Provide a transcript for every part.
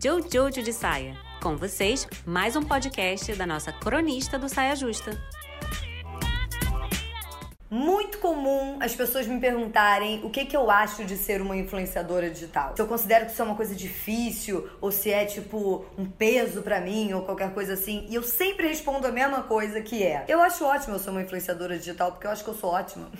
Jojo de Saia. Com vocês, mais um podcast da nossa cronista do Saia Justa. Muito comum as pessoas me perguntarem o que, que eu acho de ser uma influenciadora digital. Se eu considero que isso é uma coisa difícil ou se é tipo um peso para mim ou qualquer coisa assim. E eu sempre respondo a mesma coisa que é: eu acho ótimo eu ser uma influenciadora digital porque eu acho que eu sou ótima.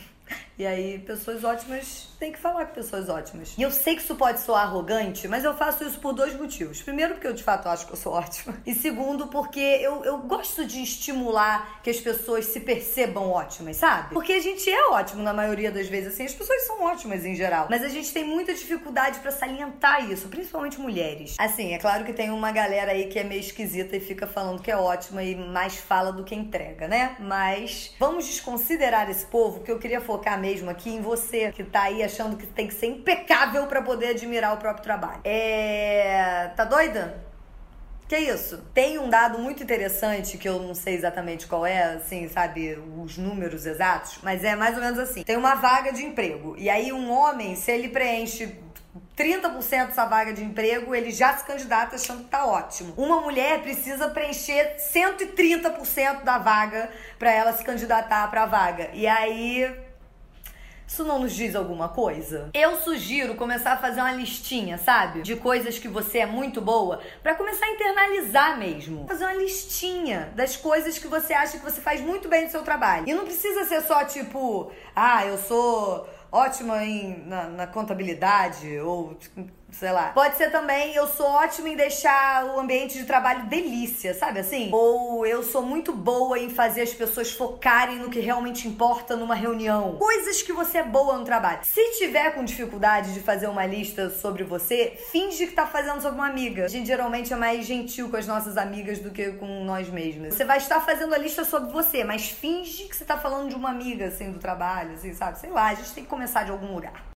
E aí, pessoas ótimas têm que falar com pessoas ótimas. E eu sei que isso pode soar arrogante, mas eu faço isso por dois motivos. Primeiro, porque eu de fato acho que eu sou ótima. E segundo, porque eu, eu gosto de estimular que as pessoas se percebam ótimas, sabe? Porque a gente é ótimo na maioria das vezes, assim, as pessoas são ótimas em geral. Mas a gente tem muita dificuldade para salientar isso, principalmente mulheres. Assim, é claro que tem uma galera aí que é meio esquisita e fica falando que é ótima e mais fala do que entrega, né? Mas vamos desconsiderar esse povo que eu queria focar mesmo mesmo aqui em você que tá aí achando que tem que ser impecável para poder admirar o próprio trabalho. É. Tá doida? Que isso? Tem um dado muito interessante que eu não sei exatamente qual é, assim, sabe, os números exatos, mas é mais ou menos assim. Tem uma vaga de emprego. E aí um homem, se ele preenche 30% dessa vaga de emprego, ele já se candidata achando que tá ótimo. Uma mulher precisa preencher 130% da vaga para ela se candidatar para a vaga. E aí isso não nos diz alguma coisa? Eu sugiro começar a fazer uma listinha, sabe? De coisas que você é muito boa, para começar a internalizar mesmo. Fazer uma listinha das coisas que você acha que você faz muito bem no seu trabalho. E não precisa ser só tipo, ah, eu sou ótima em, na, na contabilidade ou sei lá. Pode ser também, eu sou ótima em deixar o ambiente de trabalho delícia, sabe assim? Ou eu sou muito boa em fazer as pessoas focarem no que realmente importa numa reunião. Coisas que você é boa no trabalho. Se tiver com dificuldade de fazer uma lista sobre você, finge que tá fazendo sobre uma amiga. A gente geralmente é mais gentil com as nossas amigas do que com nós mesmas. Você vai estar fazendo a lista sobre você, mas finge que você tá falando de uma amiga, assim, do trabalho, assim, sabe? Sei lá, a gente tem que começar de algum lugar.